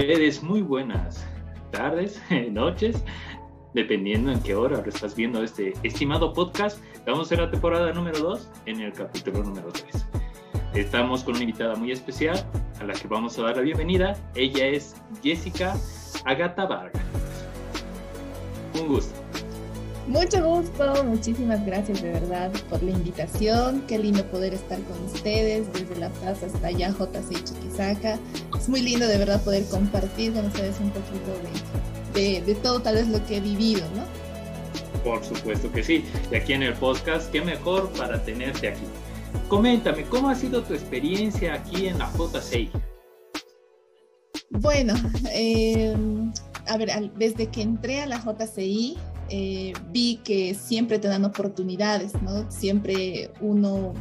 ustedes muy buenas tardes, noches, dependiendo en qué hora estás viendo este estimado podcast. A hacer la temporada número 2 en el capítulo número 3. Estamos con una invitada muy especial a la que vamos a dar la bienvenida. Ella es Jessica Agata Vargas. Un gusto. Mucho gusto, muchísimas gracias de verdad por la invitación. Qué lindo poder estar con ustedes desde La Plaza hasta allá, JC Chiquisaca. Es muy lindo de verdad poder compartir con ustedes un poquito de, de, todo tal vez lo que he vivido, ¿no? Por supuesto que sí. Y aquí en el podcast, qué mejor para tenerte aquí. Coméntame, ¿cómo ha sido tu experiencia aquí en la JCI? Bueno, eh, a ver, desde que entré a la JCI, eh, vi que siempre te dan oportunidades, ¿no? Siempre uno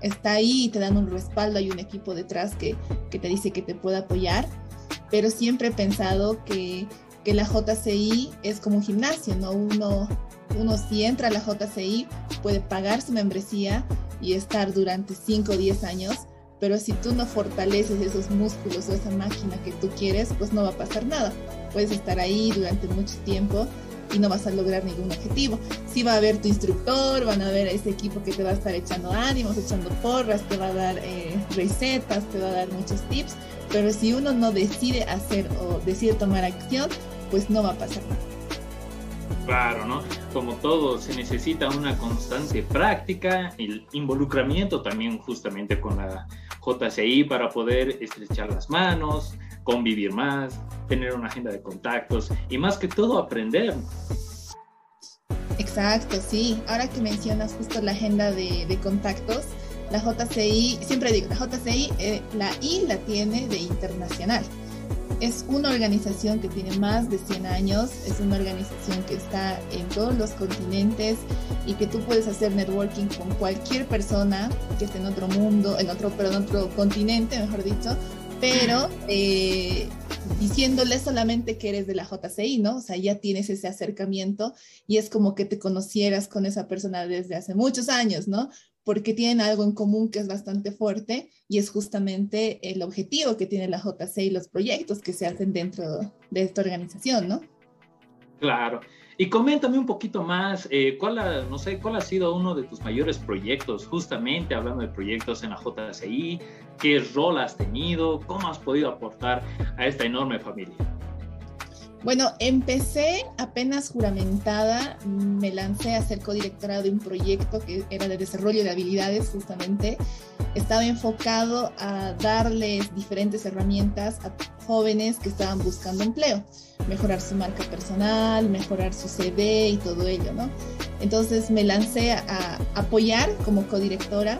está ahí y te dan un respaldo, hay un equipo detrás que, que te dice que te puede apoyar, pero siempre he pensado que, que, la JCI es como un gimnasio, ¿no? Uno, uno si entra a la JCI puede pagar su membresía y estar durante 5 o 10 años, pero si tú no fortaleces esos músculos o esa máquina que tú quieres, pues no va a pasar nada. Puedes estar ahí durante mucho tiempo y no vas a lograr ningún objetivo. Sí va a haber tu instructor, van a haber ese equipo que te va a estar echando ánimos, echando porras, te va a dar eh, recetas, te va a dar muchos tips, pero si uno no decide hacer o decide tomar acción, pues no va a pasar nada. Claro, ¿no? Como todo, se necesita una constante práctica, el involucramiento también justamente con la JCI para poder estrechar las manos, convivir más, tener una agenda de contactos y más que todo aprender. Exacto, sí. Ahora que mencionas justo la agenda de, contactos, la JCI, siempre digo, la JCI, eh, la I la tiene de internacional. Es una organización que tiene más de 100 años, es una organización que está en todos los continentes y que tú puedes hacer networking con cualquier persona que esté en otro mundo, en otro, perdón, otro continente, mejor dicho, pero eh, diciéndole solamente que eres de la JCI, ¿no? O sea, ya tienes ese acercamiento y es como que te conocieras con esa persona desde hace muchos años, ¿no? Porque tienen algo en común que es bastante fuerte y es justamente el objetivo que tiene la JCI los proyectos que se hacen dentro de esta organización, ¿no? Claro. Y coméntame un poquito más, eh, ¿cuál, ha, no sé, cuál ha sido uno de tus mayores proyectos, justamente hablando de proyectos en la JCI, qué rol has tenido, cómo has podido aportar a esta enorme familia. Bueno, empecé apenas juramentada, me lancé a ser codirectora de un proyecto que era de desarrollo de habilidades justamente. Estaba enfocado a darles diferentes herramientas a jóvenes que estaban buscando empleo, mejorar su marca personal, mejorar su CV y todo ello, ¿no? Entonces me lancé a apoyar como codirectora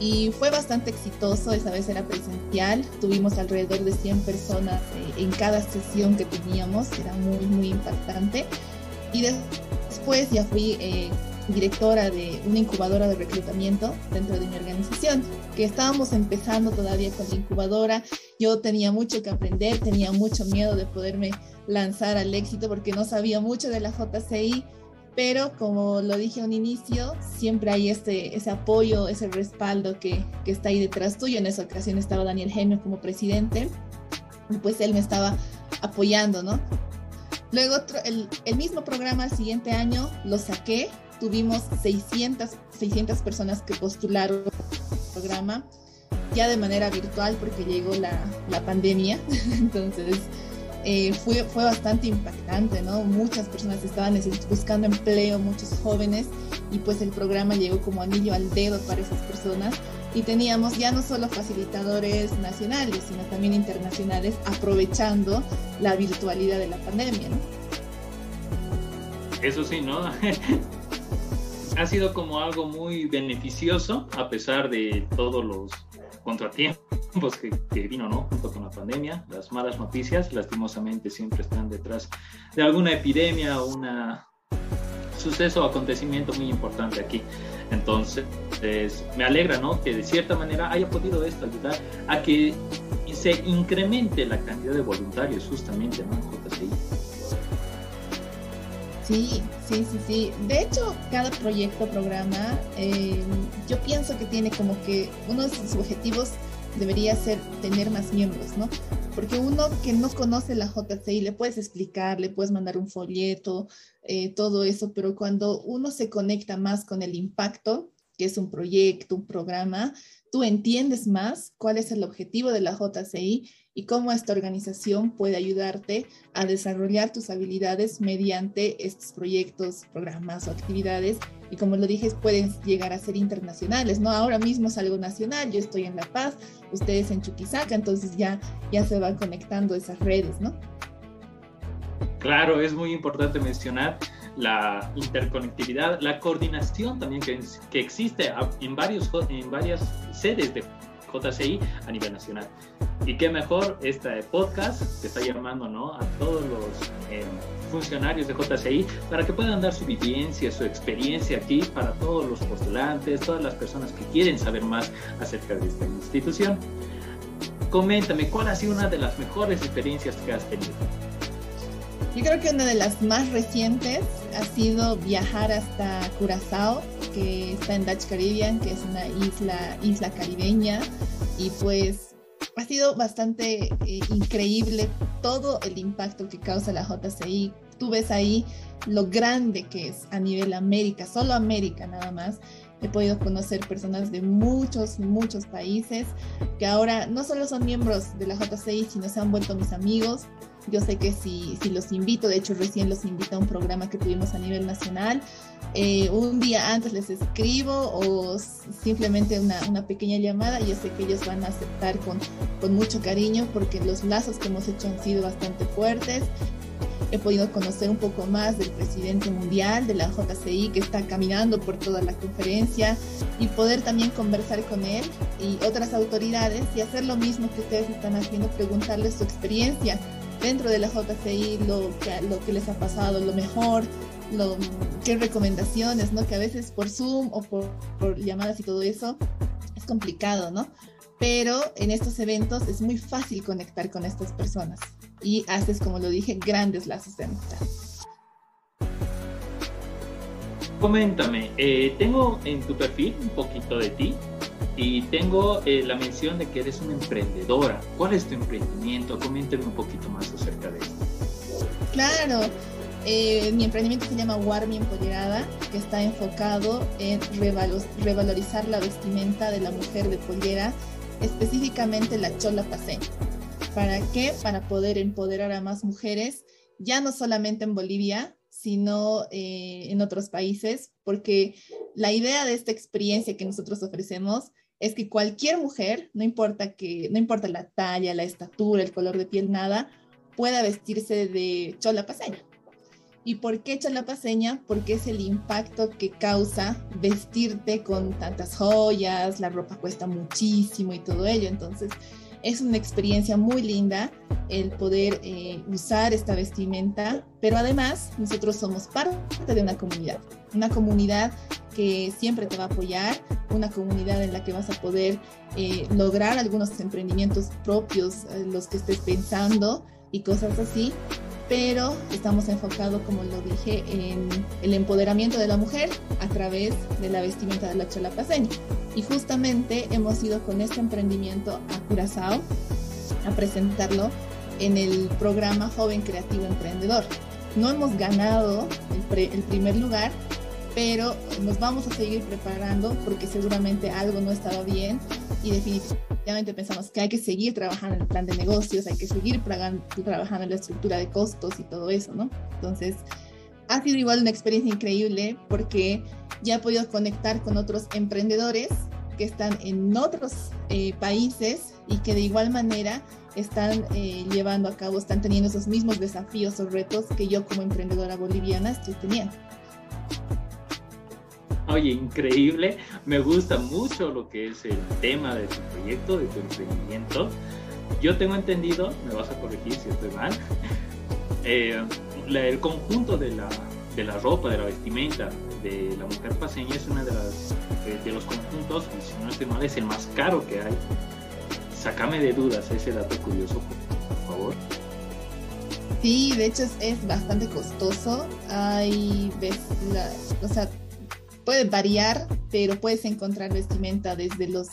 y fue bastante exitoso, esa vez era presencial, tuvimos alrededor de 100 personas eh, en cada sesión que teníamos, era muy, muy impactante. Y después ya fui eh, directora de una incubadora de reclutamiento dentro de mi organización, que estábamos empezando todavía con la incubadora. Yo tenía mucho que aprender, tenía mucho miedo de poderme lanzar al éxito porque no sabía mucho de la JCI pero como lo dije a un inicio, siempre hay este, ese apoyo, ese respaldo que, que está ahí detrás tuyo. En esa ocasión estaba Daniel Genio como presidente, y pues él me estaba apoyando, ¿no? Luego el, el mismo programa el siguiente año lo saqué, tuvimos 600, 600 personas que postularon el programa, ya de manera virtual porque llegó la, la pandemia, entonces eh, fue, fue bastante impactante, ¿no? Muchas personas estaban buscando empleo, muchos jóvenes, y pues el programa llegó como anillo al dedo para esas personas. Y teníamos ya no solo facilitadores nacionales, sino también internacionales, aprovechando la virtualidad de la pandemia, ¿no? Eso sí, ¿no? ha sido como algo muy beneficioso a pesar de todos los contratiempos que, que, vino, ¿no? Junto con la pandemia, las malas noticias, lastimosamente siempre están detrás de alguna epidemia o un suceso o acontecimiento muy importante aquí. Entonces, me alegra, ¿no? Que de cierta manera haya podido esto ayudar a que se incremente la cantidad de voluntarios justamente, ¿no? En JCI. Sí, sí, sí, sí. De hecho, cada proyecto, programa, eh, yo pienso que tiene como que uno de sus objetivos debería ser tener más miembros, ¿no? porque uno que no conoce la JCI le puedes explicar, le puedes mandar un folleto, eh, todo eso, pero cuando uno se conecta más con el impacto, que es un proyecto, un programa, tú entiendes más cuál es el objetivo de la JCI y cómo esta organización puede ayudarte a desarrollar tus habilidades mediante estos proyectos, programas o actividades. Y como lo dije, pueden llegar a ser internacionales, ¿no? Ahora mismo es algo nacional, yo estoy en La Paz, ustedes en Chuquisaca, entonces ya, ya se van conectando esas redes, ¿no? Claro, es muy importante mencionar la interconectividad, la coordinación también que, que existe en, varios, en varias sedes de JCI a nivel nacional. Y qué mejor este podcast que está llamando ¿no? a todos los eh, funcionarios de JCI para que puedan dar su vivencia, su experiencia aquí para todos los postulantes, todas las personas que quieren saber más acerca de esta institución. Coméntame, ¿cuál ha sido una de las mejores experiencias que has tenido? Yo creo que una de las más recientes ha sido viajar hasta Curazao, que está en Dutch Caribbean, que es una isla, isla caribeña, y pues ha sido bastante eh, increíble todo el impacto que causa la JCI. Tú ves ahí lo grande que es a nivel América, solo América nada más. He podido conocer personas de muchos, muchos países que ahora no solo son miembros de la JCI, sino se han vuelto mis amigos yo sé que si, los invito, de hecho recién los invito a un programa que tuvimos a nivel nacional, eh, un día antes les escribo o simplemente una, pequeña llamada, yo sé que ellos van a aceptar con mucho cariño porque los lazos que hemos hecho han sido bastante fuertes. He podido conocer un poco más del presidente mundial de la JCI que está caminando por toda la conferencia y poder también conversar con él y otras autoridades y hacer lo mismo que ustedes están haciendo, preguntarles su experiencia dentro de la JCI lo que, lo que les ha pasado, lo mejor, lo, qué recomendaciones, ¿no? Que a veces por Zoom o por, por llamadas y todo eso es complicado, ¿no? Pero en estos eventos es muy fácil conectar con estas personas y haces, como lo dije, grandes lazos de amistad. Coméntame, eh, tengo en tu perfil un poquito de ti, y tengo eh, la mención de que eres una emprendedora. ¿Cuál es tu emprendimiento? Coméntame un poquito más acerca de esto. Claro, eh, mi emprendimiento se llama Warmi Empoderada, que está enfocado en revalorizar la vestimenta de la mujer de pollera, específicamente la chola paseña. ¿Para qué? Para poder empoderar a más mujeres, ya no solamente en Bolivia, sino eh, en otros países, porque la idea de esta experiencia que nosotros ofrecemos es que cualquier mujer, no importa que no importa la talla, la estatura, el color de piel, nada, pueda vestirse de chola paseña. ¿Y por qué chola paseña? Porque es el impacto que causa vestirte con tantas joyas, la ropa cuesta muchísimo y todo ello. Entonces, es una experiencia muy linda el poder eh, usar esta vestimenta, pero además nosotros somos parte de una comunidad, una comunidad que siempre te va a apoyar, una comunidad en la que vas a poder eh, lograr algunos emprendimientos propios, eh, los que estés pensando y cosas así, pero estamos enfocados, como lo dije, en el empoderamiento de la mujer a través de la vestimenta de la chola paseña. Y justamente hemos ido con este emprendimiento a Curazao a presentarlo en el programa Joven Creativo Emprendedor. No hemos ganado el primer lugar, pero nos vamos a seguir preparando porque seguramente algo no estaba bien y definitivamente pensamos que hay que seguir trabajando en el plan de negocios, hay que seguir trabajando en la estructura de costos y todo eso, ¿no? Entonces, ha sido igual una experiencia increíble porque ya he podido conectar con otros emprendedores que están en otros eh, países y que de igual manera están eh, llevando a cabo, están teniendo esos mismos desafíos o retos que yo como emprendedora boliviana estoy teniendo. Oye, increíble. Me gusta mucho lo que es el tema de tu proyecto, de tu emprendimiento. Yo tengo entendido, me vas a corregir si estoy mal, eh, el conjunto de la, de la ropa, de la vestimenta de la mujer paseña es uno de, las, de, los conjuntos, y si no estoy mal, es el más caro que hay. Sácame de dudas ese dato curioso, por favor. Sí, de hecho es, bastante costoso. Hay, ves, o sea, puede variar, pero puedes encontrar vestimenta desde los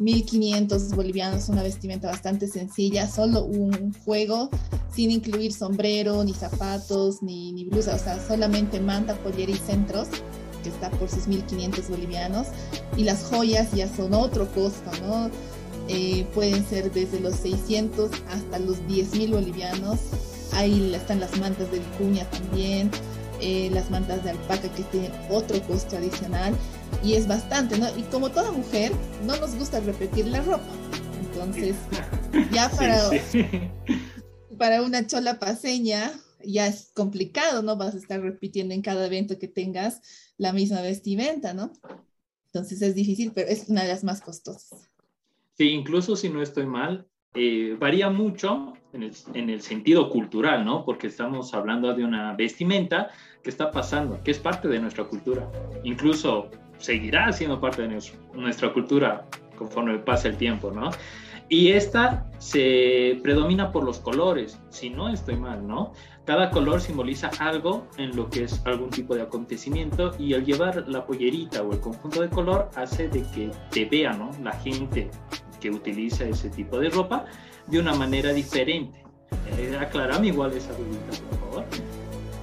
1.500 bolivianos, una vestimenta bastante sencilla, solo un juego sin incluir sombrero, ni zapatos, ni, ni blusa, o sea, solamente manta, pollera y centros, que está por sus 1.500 bolivianos, y las joyas ya son otro costo, ¿no? Eh, pueden ser desde los 600 hasta los 10.000 bolivianos, ahí están las mantas de vicuña también, eh, las mantas de alpaca que tienen otro costo adicional y es bastante, ¿no? Y como toda mujer, no nos gusta repetir la ropa. Entonces, ya para, para una chola paseña ya es complicado, ¿no? Vas a estar repitiendo en cada evento que tengas la misma vestimenta, ¿no? Entonces es difícil, pero es una de las más costosas. Sí, incluso si no estoy mal, eh, varía mucho en el, en el, sentido cultural, ¿no? Porque estamos hablando de una vestimenta que está pasando, que es parte de nuestra cultura. Incluso seguirá siendo parte de nuestra cultura conforme pase el tiempo, ¿no? Y esta se predomina por los colores, si no estoy mal, ¿no? Cada color simboliza algo en lo que es algún tipo de acontecimiento y al llevar la pollerita o el conjunto de color hace de que te vea, ¿no? La gente que utiliza ese tipo de ropa de una manera diferente. Eh, aclarame igual esa duda, por favor.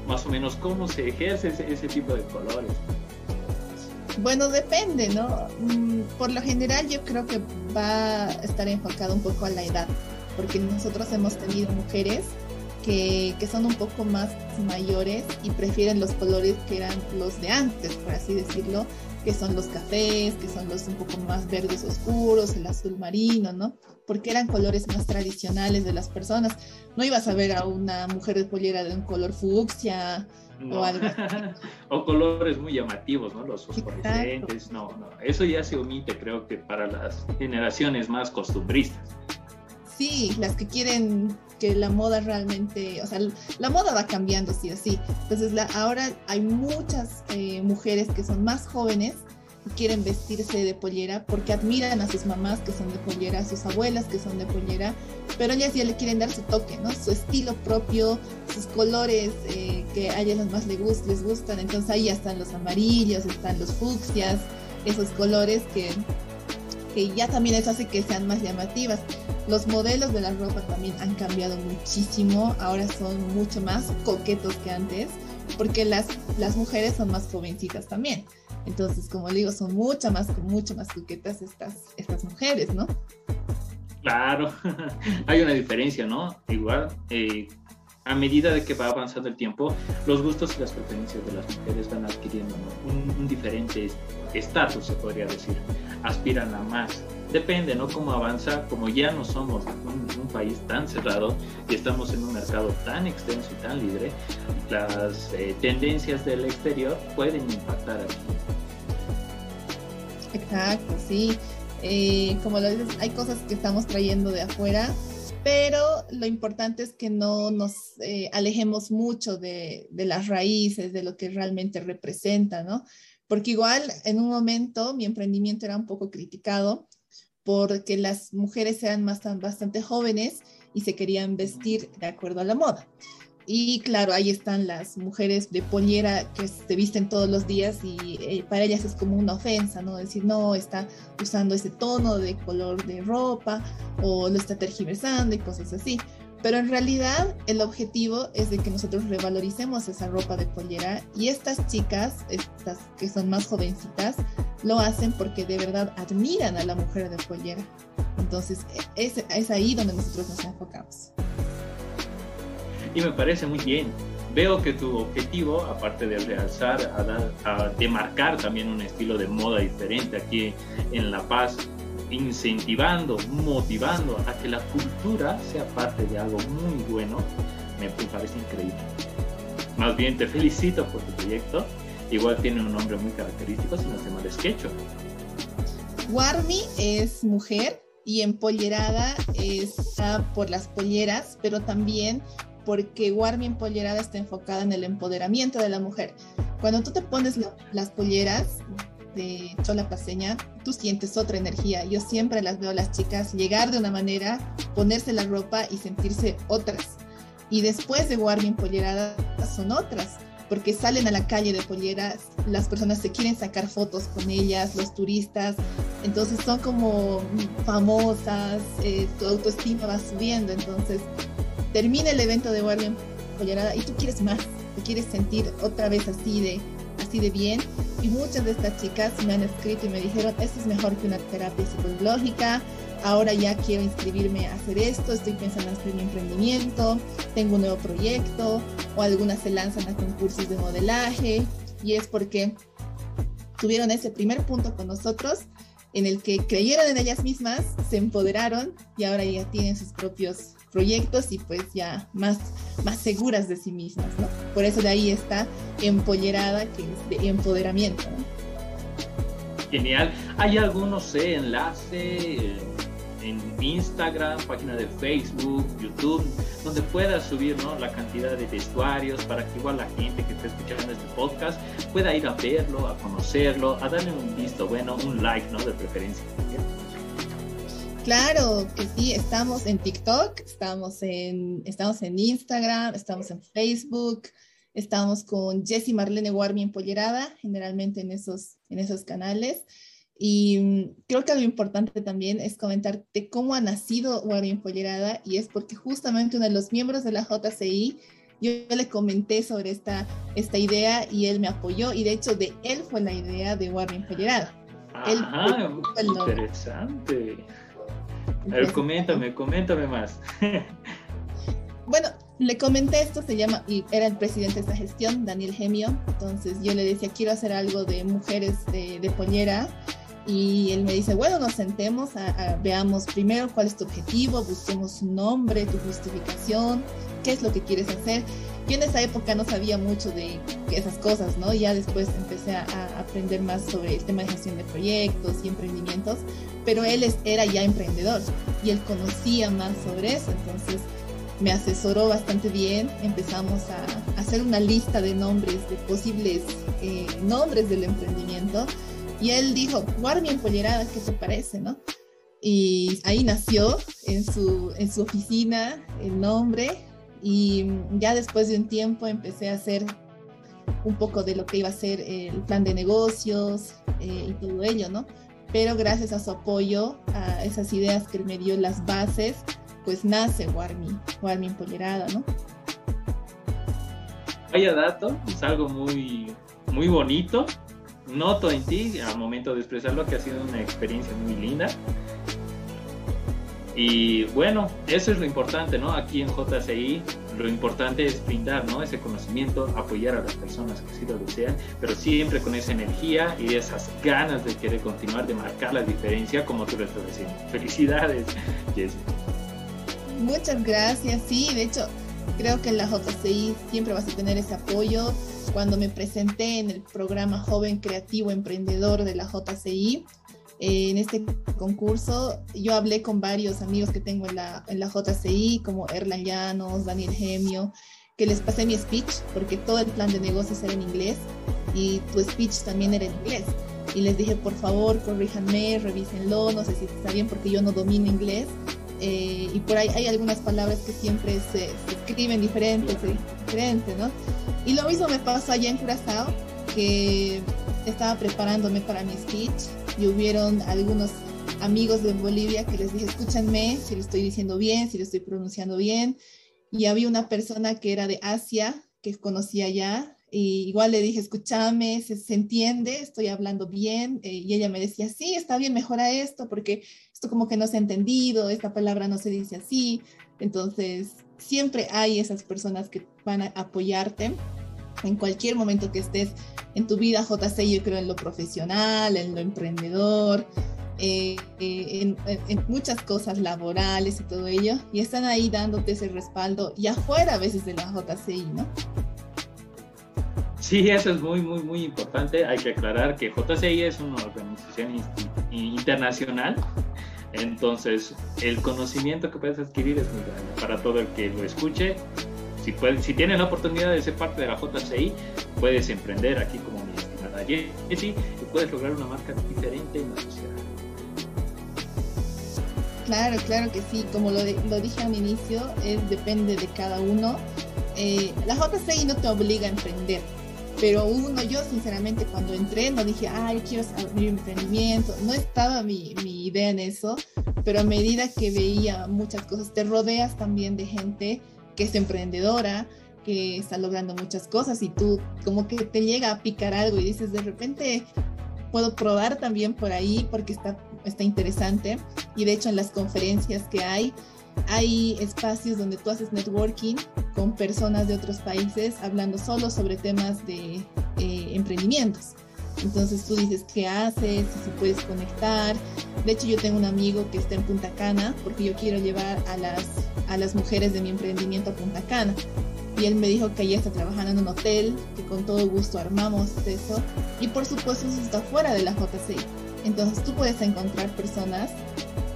Más o menos cómo se ejerce ese, ese tipo de colores. Bueno, depende, ¿no? Mm, por lo general yo creo que va a estar enfocado un poco a la edad, porque nosotros hemos tenido mujeres que, que, son un poco más mayores y prefieren los colores que eran los de antes, por así decirlo, que son los cafés, que son los un poco más verdes oscuros, el azul marino, ¿no? Porque eran colores más tradicionales de las personas. No ibas a ver a una mujer de pollera de un color fucsia o algo. o colores muy llamativos, ¿no? Los fosforescentes, no, no. Eso ya se omite, creo que para las generaciones más costumbristas. Sí, las que quieren que la moda realmente, o sea, la moda va cambiando sí o sí. Entonces, la, ahora hay muchas eh, mujeres que son más jóvenes y quieren vestirse de pollera porque admiran a sus mamás que son de pollera, a sus abuelas que son de pollera, pero ellas ya le quieren dar su toque, ¿no? Su estilo propio, sus colores eh, que a ellas más les, les gustan. Entonces ahí están los amarillos, están los fucsias, esos colores que, que ya también eso hace que sean más llamativas. Los modelos de la ropa también han cambiado muchísimo, ahora son mucho más coquetos que antes, porque las, las mujeres son más jovencitas también. Entonces, como digo, son mucho más, mucho más coquetas estas, estas mujeres, ¿no? Claro, hay una diferencia, ¿no? Igual, eh, a medida de que va avanzando el tiempo, los gustos y las preferencias de las mujeres van adquiriendo un, un, diferente estatus, se podría decir. Aspiran a más depende, ¿no? Cómo avanza, como ya no somos un, país tan cerrado y estamos en un mercado tan extenso y tan libre, las eh, tendencias del exterior pueden impactar aquí. Exacto, sí. Eh, como lo dices, hay cosas que estamos trayendo de afuera, pero lo importante es que no nos eh, alejemos mucho de, de las raíces, de lo que realmente representa, ¿no? Porque igual en un momento mi emprendimiento era un poco criticado porque las mujeres eran más, bastante jóvenes y se querían vestir de acuerdo a la moda. Y claro, ahí están las mujeres de pollera que se visten todos los días y eh, para ellas es como una ofensa, ¿no? Decir, no, está usando ese tono de color de ropa o lo está tergiversando y cosas así. Pero en realidad el objetivo es de que nosotros revaloricemos esa ropa de pollera y estas chicas, estas que son más jovencitas, lo hacen porque de verdad admiran a la mujer de pollera. Entonces es, ahí donde nosotros nos enfocamos. Y me parece muy bien. Veo que tu objetivo, aparte de realzar, a, dar, a demarcar también un estilo de moda diferente aquí en La Paz, incentivando, motivando a que la cultura sea parte de algo muy bueno, me parece increíble. Más bien te felicito por tu proyecto. Igual tiene un nombre muy característico, se llama Sketcho. Warmi es mujer y empollerada está por las polleras, pero también porque Warmi empollerada está enfocada en el empoderamiento de la mujer. Cuando tú te pones las polleras, de Chola Paseña, tú sientes otra energía. Yo siempre las veo a las chicas llegar de una manera, ponerse la ropa y sentirse otras. Y después de Guardia Pollerada son otras, porque salen a la calle de polleras, las personas se quieren sacar fotos con ellas, los turistas Entonces son como famosas, eh, tu autoestima va subiendo, entonces termina el evento de Guardia Pollerada y tú quieres más, te quieres sentir otra vez así de, así de bien. Y muchas de estas chicas me han escrito y me dijeron, esto es mejor que una terapia psicológica, ahora ya quiero inscribirme a hacer esto, estoy pensando en hacer mi emprendimiento, tengo un nuevo proyecto, o algunas se lanzan a concursos de modelaje, y es porque tuvieron ese primer punto con nosotros en el que creyeron en ellas mismas, se empoderaron y ahora ya tienen sus propios proyectos y pues ya más, más seguras de sí mismas, ¿no? Por eso de ahí está empollerada, que es de empoderamiento, Genial. ¿Hay algún, no sé, enlace en Instagram, página de Facebook, YouTube, donde puedas subir ¿no? la cantidad de vestuarios para que igual la gente que esté escuchando este podcast pueda ir a verlo, a conocerlo, a darle un visto bueno, un like, ¿no? De preferencia. Claro que sí, estamos en TikTok, estamos en, estamos en Instagram, estamos en Facebook, estamos con Jessie Marlene Warmi Empollerada, generalmente en esos, en esos canales. Y mm, creo que lo importante también es comentarte cómo ha nacido Warmi Empollerada y es porque justamente uno de los miembros de la JCI, yo, le comenté sobre esta, esta idea y él me apoyó y de hecho de él fue la idea de Warmi Empollerada. Ajá, interesante. A ver, coméntame, coméntame más. bueno, le comenté esto, se llama, y era el presidente de esta gestión, Daniel Gemio. Entonces yo le decía, quiero hacer algo de mujeres de, de pollera y él me dice, bueno, nos sentemos, veamos primero cuál es tu objetivo, busquemos un nombre, tu justificación, qué es lo que quieres hacer. Yo en esa época no sabía mucho de esas cosas, ¿no? Ya después empecé a, aprender más sobre el tema de gestión de proyectos y emprendimientos, pero él era ya emprendedor y él conocía más sobre eso, entonces me asesoró bastante bien, empezamos a, hacer una lista de nombres, de posibles eh, nombres del emprendimiento y él dijo, Warmi empollerada, ¿qué te parece, no? Y ahí nació en su, en su oficina el nombre y ya después de un tiempo empecé a hacer un poco de lo que iba a ser el plan de negocios eh, y todo ello, ¿no? Pero gracias a su apoyo, a esas ideas que él me dio las bases, pues nace Warmi, Warmi empollerada, ¿no? Vaya dato, es algo muy, muy bonito noto en ti al momento de expresarlo que ha sido una experiencia muy linda. Y bueno, eso es lo importante, ¿no? Aquí en JCI lo importante es brindar, ¿no? Ese conocimiento, apoyar a las personas que sí lo desean, pero siempre con esa energía y esas ganas de querer continuar, de marcar la diferencia como tú lo estás diciendo. Felicidades, Jess. Muchas gracias, sí, de hecho, creo que en la JCI siempre vas a tener ese apoyo, cuando me presenté en el programa Joven Creativo Emprendedor de la JCI. En este concurso yo hablé con varios amigos que tengo en la, en la JCI, como Erlan Llanos, Daniel Gemio, que les pasé mi speech, porque todo el plan de negocios era en inglés y tu speech también era en inglés. Y les dije, por favor, corríjanme, revísenlo, no sé si está bien porque yo no domino inglés. Eh, y por ahí hay algunas palabras que siempre se, se escriben diferentes, diferente, ¿no? Y lo mismo me pasó allá en Curazao, que estaba preparándome para mi speech y hubieron algunos amigos de Bolivia que les dije, escúchanme si lo estoy diciendo bien, si lo estoy pronunciando bien. Y había una persona que era de Asia, que conocía ya, y igual le dije, escúchame, se, entiende, estoy hablando bien. Eh, y ella me decía, sí, está bien, mejora esto, porque esto como que no se ha entendido, esta palabra no se dice así. Entonces, siempre hay esas personas que van a apoyarte en cualquier momento que estés en tu vida, JC, yo creo en lo profesional, en lo emprendedor, eh, eh, en, muchas cosas laborales y todo ello, y están ahí dándote ese respaldo y afuera a veces de la JCI, ¿no? Sí, eso es muy, muy, muy importante. Hay que aclarar que JCI es una organización internacional entonces, el conocimiento que puedes adquirir es muy grande para todo el que lo escuche. Si, puedes, si tienes la oportunidad de ser parte de la JCI, puedes emprender aquí como mi estimada Jessie y puedes lograr una marca diferente en la sociedad. Claro, claro que sí. Como lo, lo dije al inicio, es, depende de cada uno. Eh, la JCI no te obliga a emprender, Pero uno, yo sinceramente cuando entré no dije, ay, quiero abrir emprendimiento, no estaba mi, mi idea en eso, pero a medida que veía muchas cosas, te rodeas también de gente que es emprendedora, que está logrando muchas cosas y tú como que te llega a picar algo y dices, de repente puedo probar también por ahí porque está, está interesante. Y de hecho en las conferencias que hay, hay espacios donde tú haces networking con personas de otros países hablando solo sobre temas de eh, emprendimientos. Entonces tú dices qué haces, si puedes conectar. De hecho yo tengo un amigo que está en Punta Cana porque yo quiero llevar a las, a las mujeres de mi emprendimiento a Punta Cana. Y él me dijo que ella está trabajando en un hotel, que con todo gusto armamos eso. Y por supuesto eso está fuera de la JCI. Entonces tú puedes encontrar personas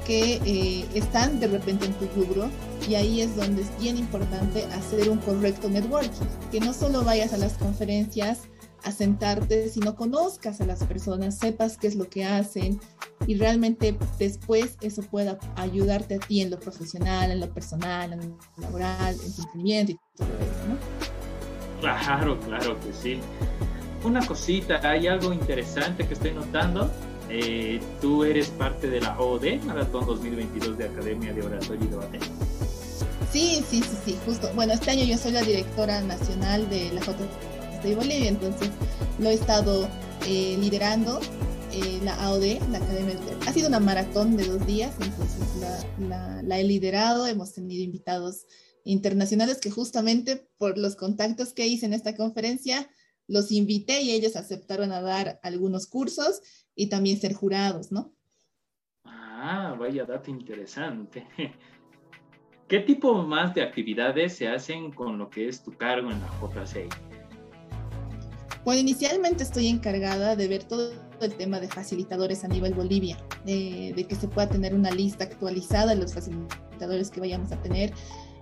que eh, están de repente en tu rubro y ahí es donde es bien importante hacer un correcto networking, que no solo vayas a las conferencias a sentarte, sino conozcas a las personas, sepas qué es lo que hacen y realmente después eso pueda ayudarte a ti en lo profesional, en lo personal, en lo laboral, en tu emprendimiento y todo eso, ¿no? Claro, claro que sí. Una cosita, hay algo interesante que estoy notando eh, tú eres parte de la OD, Maratón 2022 de Academia de Oratorio y Debate. Sí, sí, sí, sí, justo. Bueno, este año yo soy la directora nacional de la De Bolivia, entonces lo he estado eh, liderando eh, la AOD, la Academia. Ha sido una maratón de dos días, entonces la, la he liderado, hemos tenido invitados internacionales que justamente por los contactos que hice en esta conferencia, los invité y ellos aceptaron a dar algunos cursos y también ser jurados, ¿no? Ah, vaya dato interesante. ¿Qué tipo más de actividades se hacen con lo que es tu cargo en la JCI? Bueno, inicialmente estoy encargada de ver todo el tema de facilitadores a nivel Bolivia, de, de que se pueda tener una lista actualizada de los facilitadores que vayamos a tener,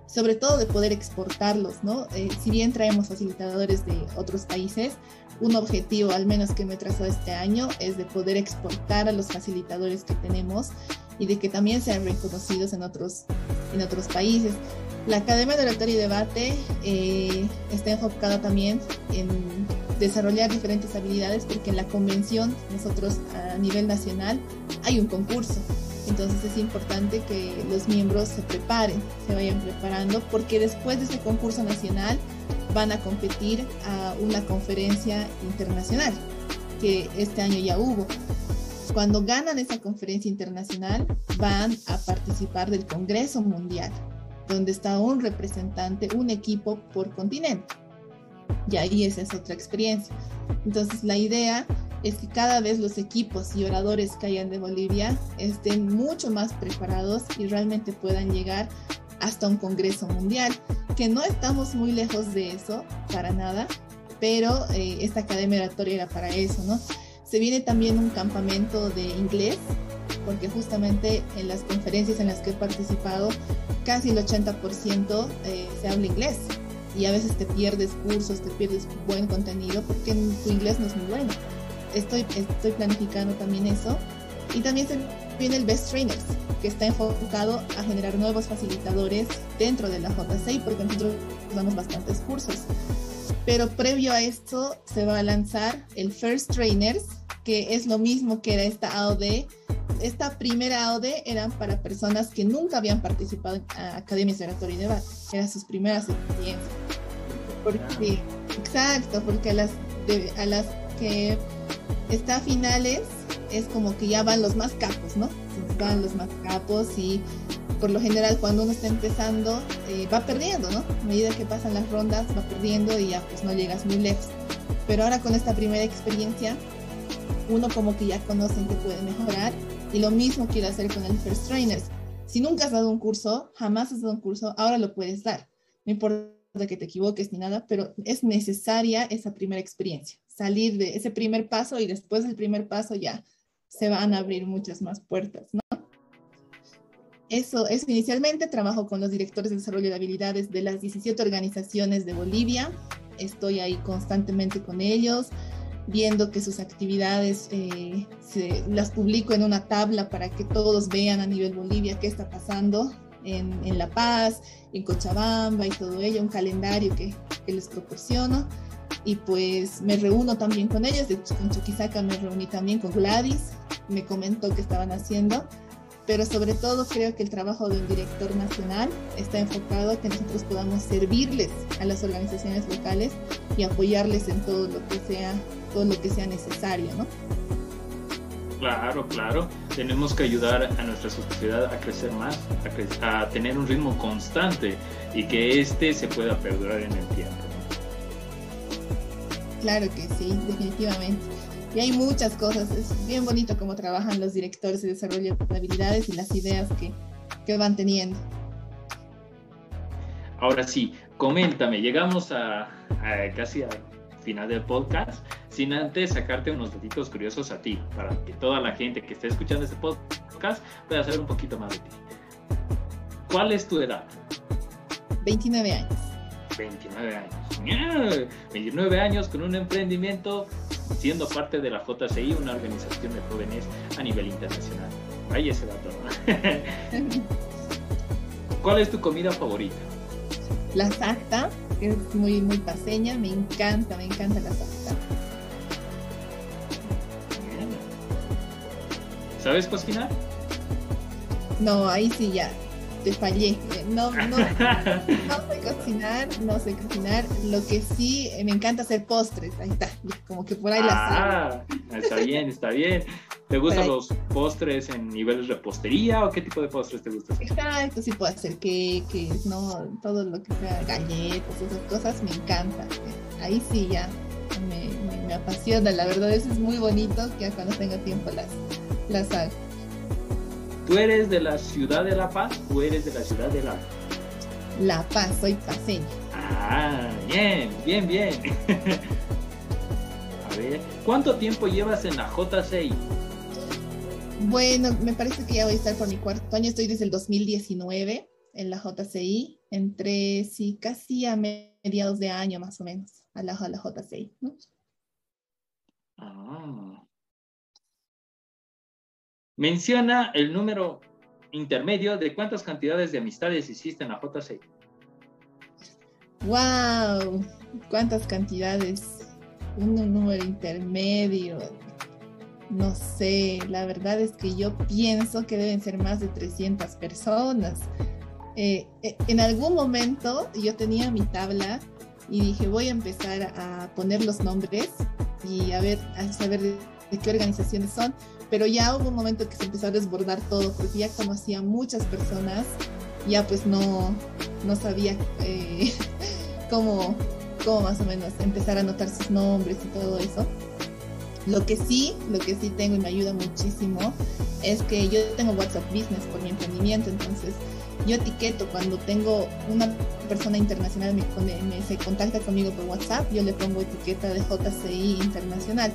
sobre todo de poder exportarlos, ¿no? Eh, si bien traemos facilitadores de otros países, un objetivo, al menos que me trazó este año, es de poder exportar a los facilitadores que tenemos y de que también sean reconocidos en otros, en otros países. La Academia de Oratorio y Debate eh, está enfocada también en desarrollar diferentes habilidades porque en la convención nosotros a nivel nacional hay un concurso entonces es importante que los miembros se preparen, se vayan preparando, porque después de ese concurso nacional van a competir a una conferencia internacional, que este año ya hubo. Cuando ganan esa conferencia internacional, van a participar del Congreso Mundial, donde está un representante, un equipo por continente. Y ahí esa es otra experiencia. Entonces la idea es que cada vez los equipos y oradores que hayan de Bolivia estén mucho más preparados y realmente puedan llegar hasta un Congreso Mundial, que no estamos muy lejos de eso, para nada, pero eh, esta Academia Oratoria era para eso, ¿no? Se viene también un campamento de inglés, porque justamente en las conferencias en las que he participado, casi el 80% eh, se habla inglés y a veces te pierdes cursos, te pierdes buen contenido porque tu inglés no es muy bueno estoy, estoy planificando también eso. Y también se viene el Best Trainers, que está enfocado a generar nuevos facilitadores dentro de la JCI, porque nosotros damos bastantes cursos. Pero previo a esto se va a lanzar el First Trainers, que es lo mismo que era esta AOD. Esta primera AOD eran para personas que nunca habían participado en academias de oratorio y debate. Eran sus primeras experiencias. Porque, exacto, porque a las, a las que está a finales, es como que ya van los más capos, ¿no? Van los más capos y por lo general cuando uno está empezando eh, va perdiendo, ¿no? A medida que pasan las rondas va perdiendo y ya pues no llegas muy lejos. Pero ahora con esta primera experiencia, uno como que ya conoce qué puede mejorar y lo mismo quiero hacer con el First Trainers. Si nunca has dado un curso, jamás has dado un curso, ahora lo puedes dar. No importa que te equivoques ni nada, pero es necesaria esa primera experiencia salir de ese primer paso y después del primer paso ya se van a abrir muchas más puertas, ¿no? Eso, es inicialmente trabajo con los directores de desarrollo de habilidades de las 17 organizaciones de Bolivia. Estoy ahí constantemente con ellos, viendo que sus actividades eh, se, las publico en una tabla para que todos vean a nivel Bolivia qué está pasando en, en La Paz, en Cochabamba y todo ello, un calendario que, que les proporciono y pues me reúno también con ellos, de con Chuquisaca me reuní también con Gladys, me comentó qué estaban haciendo, pero sobre todo creo que el trabajo de un director nacional está enfocado a que nosotros podamos servirles a las organizaciones locales y apoyarles en todo lo que sea, todo lo que sea necesario, ¿no? Claro, claro. Tenemos que ayudar a nuestra sociedad a crecer más, a, a tener un ritmo constante y que este se pueda perdurar en el tiempo. Claro que sí, definitivamente. Y hay muchas cosas. Es bien bonito cómo trabajan los directores de desarrollo de habilidades y las ideas que, que van teniendo. Ahora sí, coméntame, llegamos a, a casi al final del podcast, sin antes sacarte unos datitos curiosos a ti, para que toda la gente que esté escuchando este podcast pueda saber un poquito más de ti. ¿Cuál es tu edad? 29 años. 29 años. 29 años con un emprendimiento siendo parte de la JCI, una organización de jóvenes a nivel internacional. Ahí ese dato. ¿Cuál es tu comida favorita? La sacta, que es muy, muy paseña, me encanta, me encanta la sacta. ¿Sabes cocinar? No, ahí sí ya, te fallé. No, no, no sé cocinar, no sé cocinar. Lo que sí me encanta hacer postres. Ahí está, como que por ahí ah, la Está bien, está bien. ¿Te gustan los postres en niveles de repostería o qué tipo de postres te gustan? Exacto, sí puedo hacer cakes, ¿no? Todo lo que sea galletas, esas cosas me encanta. Ahí sí ya me, me, me apasiona, la verdad, eso es muy bonito que cuando tenga tiempo las, las hago. ¿Tú eres de la ciudad de La Paz o eres de la ciudad de La La Paz, soy paseña. Ah, bien, bien, bien. A ver, ¿cuánto tiempo llevas en la JCI? Bueno, me parece que ya voy a estar por mi cuarto año, estoy desde el 2019 en la JCI, entre sí, casi a mediados de año más o menos, a la, a la JCI, ¿no? Ah. Menciona el número intermedio de cuántas cantidades de amistades hiciste en la JCI. ¡Wow! ¿Cuántas cantidades? Un número intermedio. No sé, la verdad es que yo pienso que deben ser más de 300 personas. Eh, en algún momento yo tenía mi tabla y dije voy a empezar a poner los nombres y a ver, a saber de, de qué organizaciones son, pero ya hubo un momento que se empezó a desbordar todo, porque ya conocía muchas personas, ya pues no, no sabía eh, cómo, cómo más o menos empezar a anotar sus nombres y todo eso. Lo que sí, lo que sí tengo y me ayuda muchísimo es que yo tengo WhatsApp Business por mi emprendimiento, entonces yo etiqueto cuando tengo una persona internacional me, me, se contacta conmigo por WhatsApp, yo le pongo etiqueta de JCI Internacional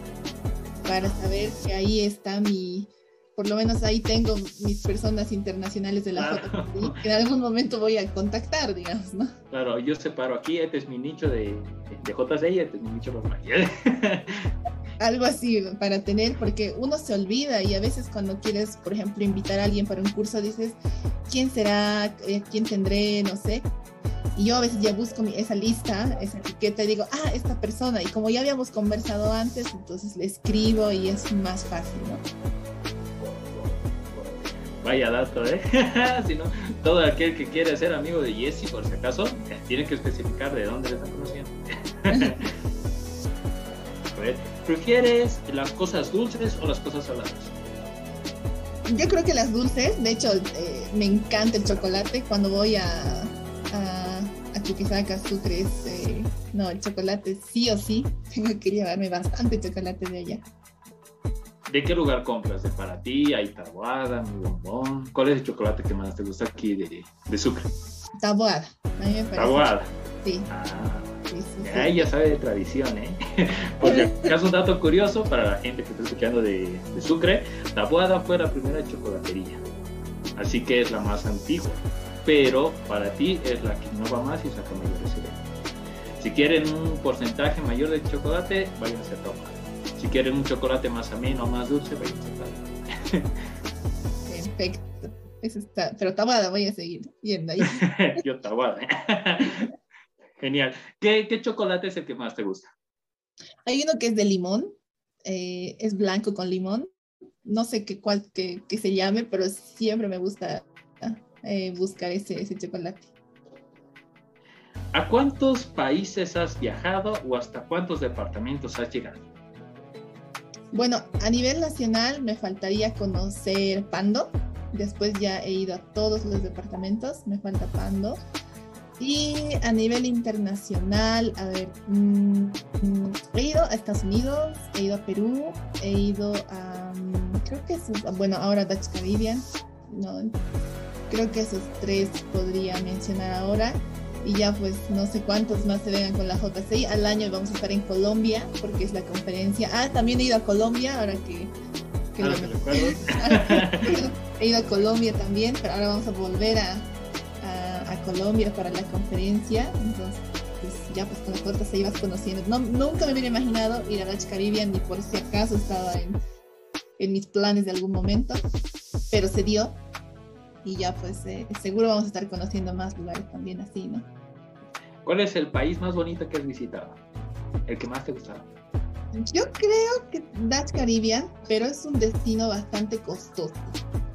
para saber que ahí está mi, por lo menos ahí tengo mis personas internacionales de la claro. JCI, que en algún momento voy a contactar, digamos, ¿no? Claro, yo separo aquí, este es mi nicho de, de JCI, este es mi nicho normal. Algo así para tener, porque uno se olvida y a veces cuando quieres, por ejemplo, invitar a alguien para un curso, dices, ¿quién será? ¿Quién tendré? No sé. Y yo a veces ya busco mi, esa lista, esa etiqueta y digo, ah, esta persona. Y como ya habíamos conversado antes, entonces le escribo y es más fácil, ¿no? Vaya dato, ¿eh? si no, todo aquel que quiere ser amigo de Jesse, por si acaso, tiene que especificar de dónde le está conociendo. ¿Prefieres las cosas dulces o las cosas saladas? Yo creo que las dulces, de hecho, eh, me encanta el chocolate. Cuando voy a, a, a Sucres, eh, no, el chocolate sí o sí, tengo que llevarme bastante chocolate de allá. ¿De qué lugar compras? ¿De para ti? ¿Hay tabuada? ¿Mi bombón? ¿Cuál es el chocolate que más te gusta aquí de, de Sucre? Tabuada. A mí me parece. Tabuada. Sí. Ah. Sí, sí, sí. Ahí ya sabe de tradición, ¿eh? Porque acaso un dato curioso para la gente que está escuchando de, de Sucre, Tabuada fue la primera chocolatería, así que es la más antigua, pero para ti es la que innova más y saca mayores ventas. Si quieren un porcentaje mayor de chocolate, vayan a Tabuada. Si quieren un chocolate más ameno, más dulce, vayan a Tabuada. Perfecto. Eso está, pero Tabuada voy a seguir yendo ahí. Yo Tabuada. Genial. ¿Qué, ¿Qué, chocolate es el que más te gusta? Hay uno que es de limón, eh, es blanco con limón. No sé qué cuál que, se llame, pero siempre me gusta eh, buscar ese, ese chocolate. ¿A cuántos países has viajado o hasta cuántos departamentos has llegado? Bueno, a nivel nacional me faltaría conocer Pando. Después ya he ido a todos los departamentos, me falta Pando. Y a nivel internacional, a ver, mm, mm, he ido a Estados Unidos, he ido a Perú, he ido a, mm, creo que es, bueno, ahora Dutch Caribbean, no, creo que esos tres podría mencionar ahora. Y ya pues no sé cuántos más se vengan con la JCI. Al año vamos a estar en Colombia porque es la conferencia. Ah, también he ido a Colombia, ahora que... que ah, he ido a Colombia también, pero ahora vamos a volver a, Colombia para la conferencia, entonces pues ya pues con la corta se ibas conociendo. No, nunca me hubiera imaginado ir a Dutch Caribbean ni por si acaso estaba en, en mis planes de algún momento, pero se dio y ya pues eh, seguro vamos a estar conociendo más lugares también así, ¿no? ¿Cuál es el país más bonito que has visitado? ¿El que más te gustaba? Yo creo que Dutch Caribbean, pero es un destino bastante costoso.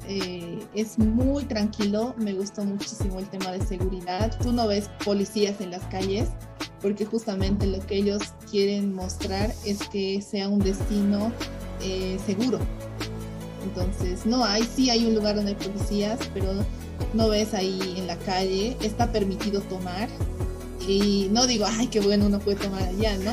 Eh, es muy tranquilo, me gustó muchísimo el tema de seguridad. Tú no ves policías en las calles porque justamente lo que ellos quieren mostrar es que sea un destino eh, seguro. Entonces, no hay, sí hay un lugar donde hay policías, pero no ves ahí en la calle, está permitido tomar. Y no digo, ay, qué bueno, uno puede tomar allá, ¿no?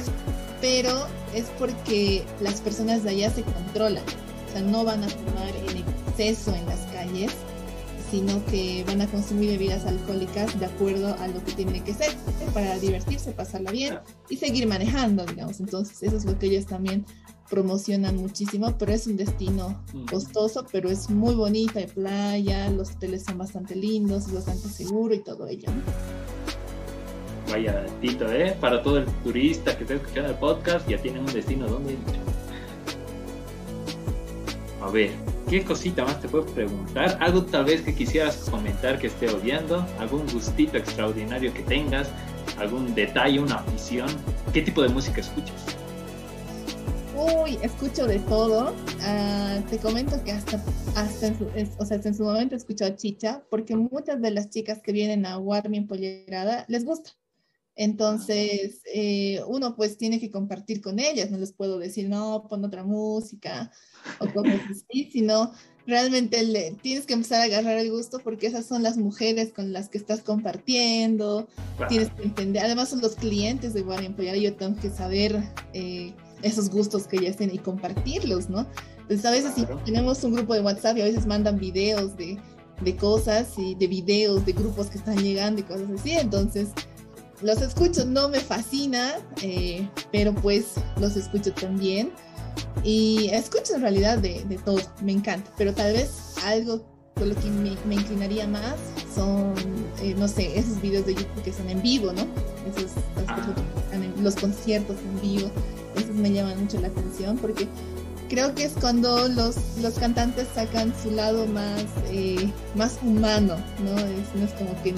Pero es porque las personas de allá se controlan, o sea, no van a tomar en exceso en las calles, sino que van a consumir bebidas alcohólicas de acuerdo a lo que tiene que ser, para divertirse, pasarla bien y seguir manejando, digamos. Entonces, eso es lo que ellos también promocionan muchísimo, pero es un destino costoso, pero es muy bonita, hay playa, los hoteles son bastante lindos, es bastante seguro y todo ello. Vaya Tito, ¿eh? Para todo el turista que está escuchando el podcast, ya tienen un destino donde ir. A ver, ¿qué cosita más te puedo preguntar? Algo tal vez que quisieras comentar que esté odiando, algún gustito extraordinario que tengas, algún detalle, una afición. ¿Qué tipo de música escuchas? Uy, escucho de todo. Ah, te comento que hasta, hasta en su, momento escucho a Chicha, porque muchas de las chicas que vienen a Warmi Empollerada les gusta. Entonces, eh, uno pues tiene que compartir con ellas, no les puedo decir, no, pon otra música o cosas así, sino realmente le, tienes que empezar a agarrar el gusto porque esas son las mujeres con las que estás compartiendo, tienes que entender, además son los clientes de Warmi Empollerada, yo tengo que saber eh, esos gustos que ellas tienen y compartirlos, ¿no? Entonces a veces tenemos un grupo de WhatsApp y a veces mandan videos de, de cosas y de videos de grupos que están llegando y cosas así, entonces los escucho, no me fascina, eh, pero pues los escucho también. Y escucho en realidad de, de, todo, me encanta, pero tal vez algo con lo que me, me inclinaría más son, eh, no sé, esos videos de YouTube que son en vivo, ¿no? Esos, los conciertos en vivo esos me llaman mucho la atención porque creo que es cuando los, los cantantes sacan su lado más, eh, más humano, ¿no? Es, no es como que en,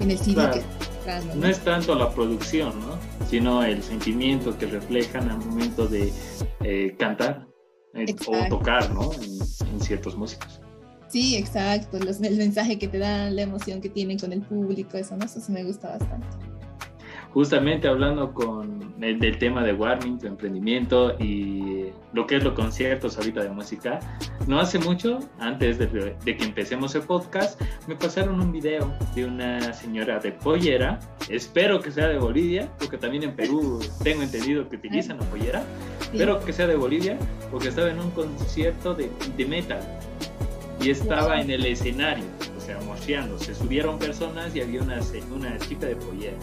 en el CD que ¿no? es tanto la producción, ¿no? Sino el sentimiento que reflejan al momento de eh, cantar eh, o tocar, ¿no? En, ciertos músicos. Sí, exacto. Los, el mensaje que te dan, la emoción que tienen con el público, eso, ¿no? Eso me gusta bastante justamente hablando con el, del tema de Warming, tu emprendimiento y lo que es los conciertos ahorita de música, no hace mucho, antes de, que empecemos el podcast, me pasaron un video de una señora de pollera, espero que sea de Bolivia, porque también en Perú tengo entendido que utilizan la pollera, espero que sea de Bolivia, porque estaba en un concierto de, de metal y estaba en el escenario sea, mocheando. Se subieron personas y había una, una chica de pollera.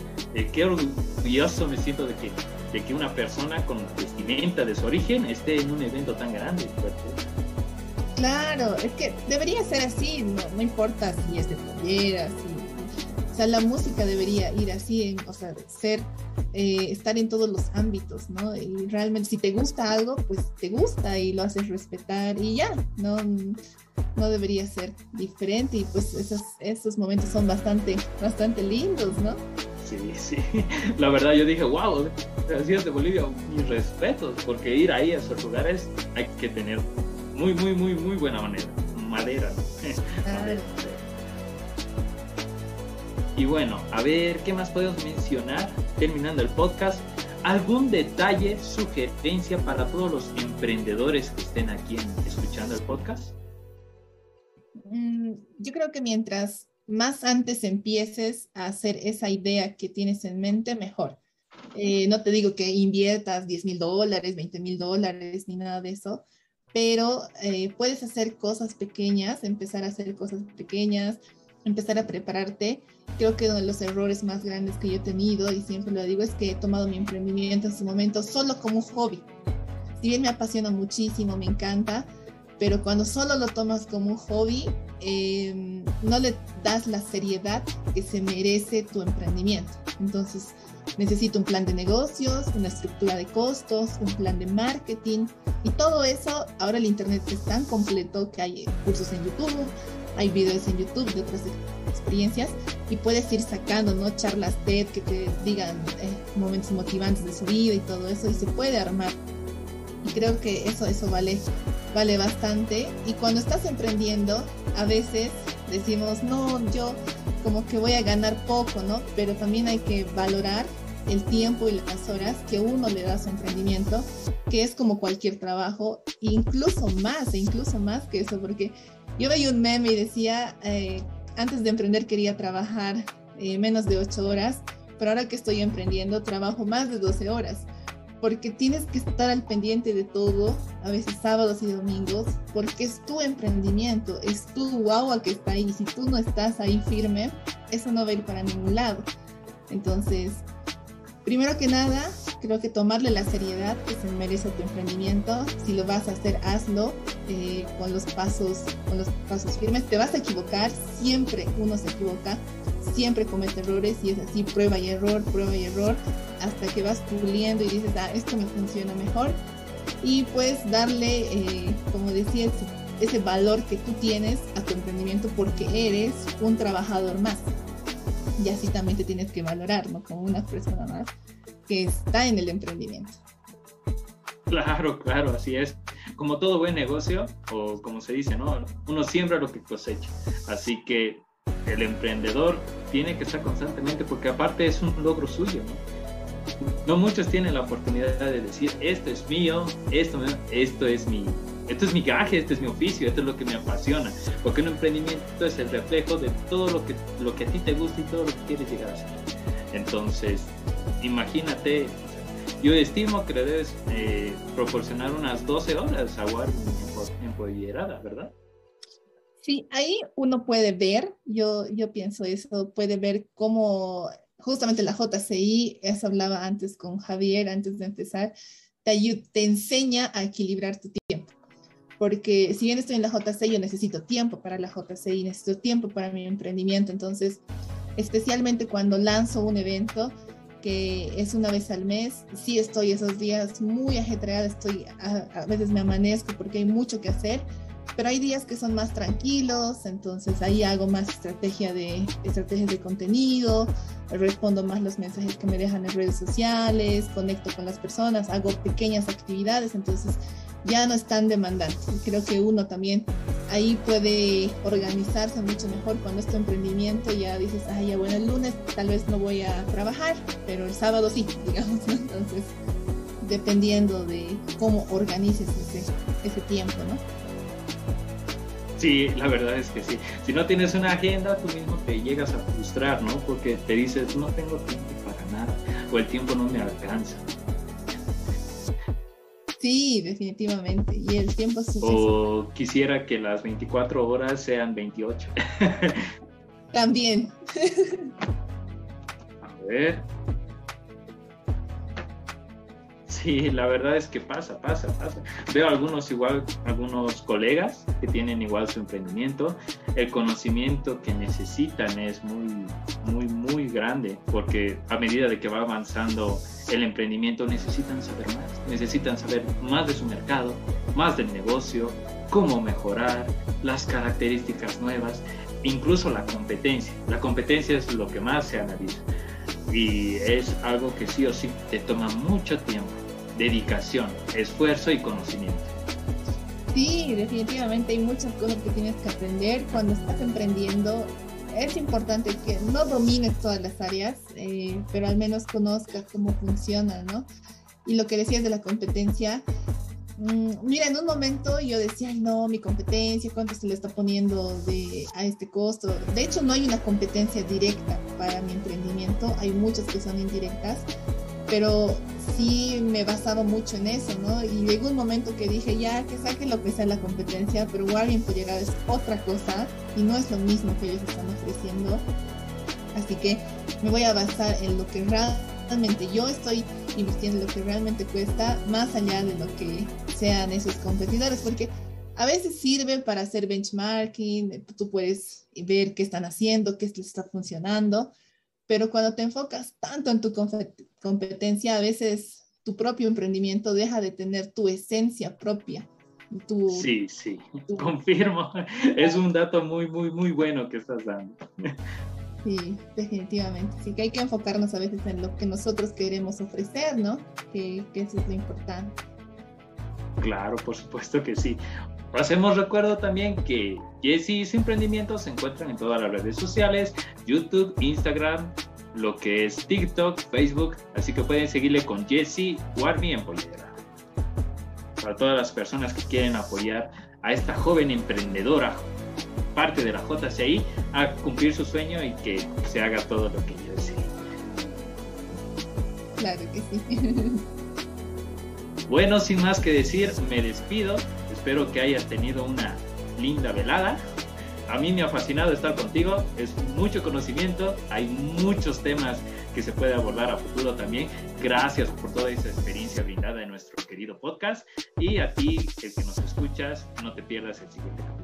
Qué orgulloso me siento de que, de que una persona con vestimenta de su origen esté en un evento tan grande. Claro, es que debería ser así, no, no importa si es de pollera, si o sea, la música debería ir así, o sea, ser, eh, estar en todos los ámbitos, ¿no? Y realmente si te gusta algo, pues te gusta y lo haces respetar y ya, ¿no? No debería ser diferente y pues esos, esos momentos son bastante, bastante lindos, ¿no? Sí, sí. La verdad yo dije, wow, es de Bolivia, mis respetos, porque ir ahí a esos lugares hay que tener muy, muy, muy, muy buena manera. Madera. Y bueno, a ver, ¿qué más podemos mencionar terminando el podcast? ¿Algún detalle, sugerencia para todos los emprendedores que estén aquí escuchando el podcast? Mm, yo creo que mientras más antes empieces a hacer esa idea que tienes en mente, mejor. Eh, no te digo que inviertas 10 mil dólares, 20 mil dólares, ni nada de eso, pero eh, puedes hacer cosas pequeñas, empezar a hacer cosas pequeñas, empezar a prepararte. Creo que uno de los errores más grandes que yo he tenido, y siempre lo digo, es que he tomado mi emprendimiento en su momento solo como un hobby. Si bien me apasiona muchísimo, me encanta, pero cuando solo lo tomas como un hobby, em, no le das la seriedad que se merece tu emprendimiento. Entonces, necesito un plan de negocios, una estructura de costos, un plan de marketing y todo eso. Ahora el Internet es tan completo que hay cursos en YouTube, hay videos en YouTube de otras experiencias y puedes ir sacando, ¿no? Charlas TED que te digan eh, momentos motivantes de su vida y todo eso y se puede armar. Y creo que eso, eso vale, vale bastante. Y cuando estás emprendiendo, a veces decimos, no, yo como que voy a ganar poco, ¿no? Pero también hay que valorar el tiempo y las horas que uno le da a su emprendimiento, que es como cualquier trabajo, incluso más, e incluso más que eso, porque yo veía un meme y decía, eh, antes de emprender quería trabajar eh, menos de 8 horas, pero ahora que estoy emprendiendo trabajo más de 12 horas, porque tienes que estar al pendiente de todo, a veces sábados y domingos, porque es tu emprendimiento, es tu guagua que está ahí, si tú no estás ahí firme, eso no va a ir para ningún lado. Entonces, primero que nada, creo que tomarle la seriedad que se merece tu emprendimiento. Si lo vas a hacer, hazlo eh, con los pasos, con los pasos firmes. Te vas a equivocar, siempre uno se equivoca, siempre comete errores y es así, prueba y error, prueba y error, hasta que vas puliendo y dices, ah, esto me funciona mejor. Y pues darle, eh, como decía, ese, ese valor que tú tienes a tu emprendimiento porque eres un trabajador más y así también te tienes que valorar, ¿no? Como una persona más que está en el emprendimiento. Claro, claro, así es. Como todo buen negocio, o como se dice, ¿no? Uno siembra lo que cosecha. Así que el emprendedor tiene que estar constantemente, porque aparte es un logro suyo, ¿no? No muchos tienen la oportunidad de decir, esto es mío, esto, esto es mi, esto es mi gaje, este es mi oficio, esto es lo que me apasiona. Porque un emprendimiento es el reflejo de todo lo que, lo que a ti te gusta y todo lo que quieres llegar a ser. Entonces, imagínate, yo estimo que le debes eh, proporcionar unas 12 horas a Warren en ¿verdad? Sí, ahí uno puede ver, yo, yo pienso eso, puede ver cómo justamente la JCI, eso hablaba antes con Javier, antes de empezar, te, te enseña a equilibrar tu tiempo porque si bien estoy en la JCI, yo necesito tiempo para la JCI, necesito tiempo para mi emprendimiento, entonces, especialmente cuando lanzo un evento que es una vez al mes, sí estoy esos días muy ajetreada, estoy, a, veces me amanezco porque hay mucho que hacer, pero hay días que son más tranquilos, entonces ahí hago más estrategia de, estrategias de contenido, respondo más los mensajes que me dejan en redes sociales, conecto con las personas, hago pequeñas actividades, entonces ya no están demandando. Creo que uno también ahí puede organizarse mucho mejor cuando es tu emprendimiento. Ya dices, ay, ya bueno, el lunes tal vez no voy a trabajar, pero el sábado sí, digamos. Entonces, dependiendo de cómo organices ese, ese tiempo, ¿no? Sí, la verdad es que sí. Si no tienes una agenda, tú mismo te llegas a frustrar, ¿no? Porque te dices, no tengo tiempo para nada, o el tiempo no me alcanza. Sí, definitivamente. Y el tiempo es O quisiera que las 24 horas sean 28. También. A ver. Sí, la verdad es que pasa, pasa, pasa. Veo algunos igual, algunos colegas que tienen igual su emprendimiento. El conocimiento que necesitan es muy, muy, muy grande porque a medida de que va avanzando el emprendimiento necesitan saber más, necesitan saber más de su mercado, más del negocio, cómo mejorar, las características nuevas, incluso la competencia. La competencia es lo que más se analiza. y es algo que sí o sí te toma mucho tiempo, dedicación, esfuerzo y conocimiento. Sí, definitivamente hay muchas cosas que tienes que aprender cuando estás emprendiendo. Es importante que no domines todas las áreas, eh, pero al menos conozcas cómo funciona, ¿no? Y lo que decías de la competencia, mm, mira, en un momento yo decía, Ay, no, mi competencia, cuánto se le está poniendo de, a este costo. De hecho, no hay una competencia directa para mi emprendimiento, hay muchas que son indirectas, pero sí me basaba mucho en eso, ¿no? Y llegó un momento que dije, ya, que saque lo que sea la competencia, pero Warren por llegar es otra cosa y no es lo mismo que ellos están ofreciendo. Así que me voy a basar en lo que realmente yo estoy invirtiendo, en lo que realmente cuesta, más allá de lo que sean esos competidores, porque a veces sirve para hacer benchmarking, tú puedes ver qué están haciendo, qué les está funcionando, pero cuando te enfocas tanto en tu competencia, a veces tu propio emprendimiento deja de tener tu esencia propia. sí, sí, confirmo. Es un dato muy, muy, muy bueno que estás dando. Sí, definitivamente. Sí que hay que enfocarnos a veces en lo que nosotros queremos ofrecer, ¿no? Que, que eso es lo importante. Claro, por supuesto que sí. Hacemos recuerdo también que Jessie Emprendimiento se encuentran en todas las redes sociales, YouTube, Instagram, lo que es TikTok, Facebook, así que pueden seguirle con Jessie Warmi en Pollera. Para todas las personas que quieren apoyar a esta joven emprendedora, parte de la JCI, a cumplir su sueño y que se haga todo lo que yo desee. Claro que sí. Bueno, sin más que decir, me despido. Espero que hayas tenido una linda velada. A mí me ha fascinado estar contigo, es mucho conocimiento, hay muchos temas que se puede abordar a futuro también. Gracias por toda esa experiencia brindada en nuestro querido podcast y a ti, el que nos escuchas, no te pierdas el siguiente capítulo.